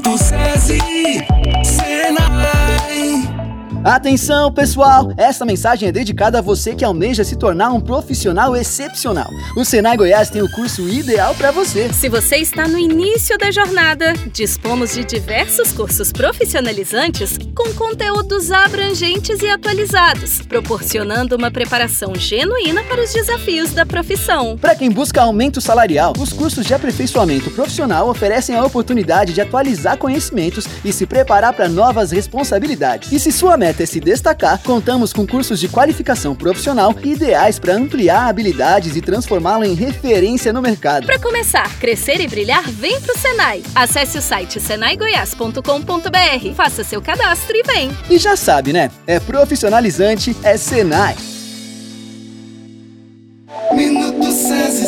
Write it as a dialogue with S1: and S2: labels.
S1: Minuto SESI.
S2: Atenção, pessoal! Essa mensagem é dedicada a você que almeja se tornar um profissional excepcional. O Senai Goiás tem o curso ideal para você.
S3: Se você está no início da jornada, dispomos de diversos cursos profissionalizantes com conteúdos abrangentes e atualizados, proporcionando uma preparação genuína para os desafios da profissão.
S2: Para quem busca aumento salarial, os cursos de aperfeiçoamento profissional oferecem a oportunidade de atualizar conhecimentos e se preparar para novas responsabilidades. E se sua meta meta é se destacar, contamos com cursos de qualificação profissional ideais para ampliar habilidades e transformá-lo em referência no mercado.
S3: Para começar, crescer e brilhar, vem pro Senai. Acesse o site senaigoias.com.br, faça seu cadastro e vem.
S2: E já sabe, né? É profissionalizante, é Senai.
S1: Minuto Senai.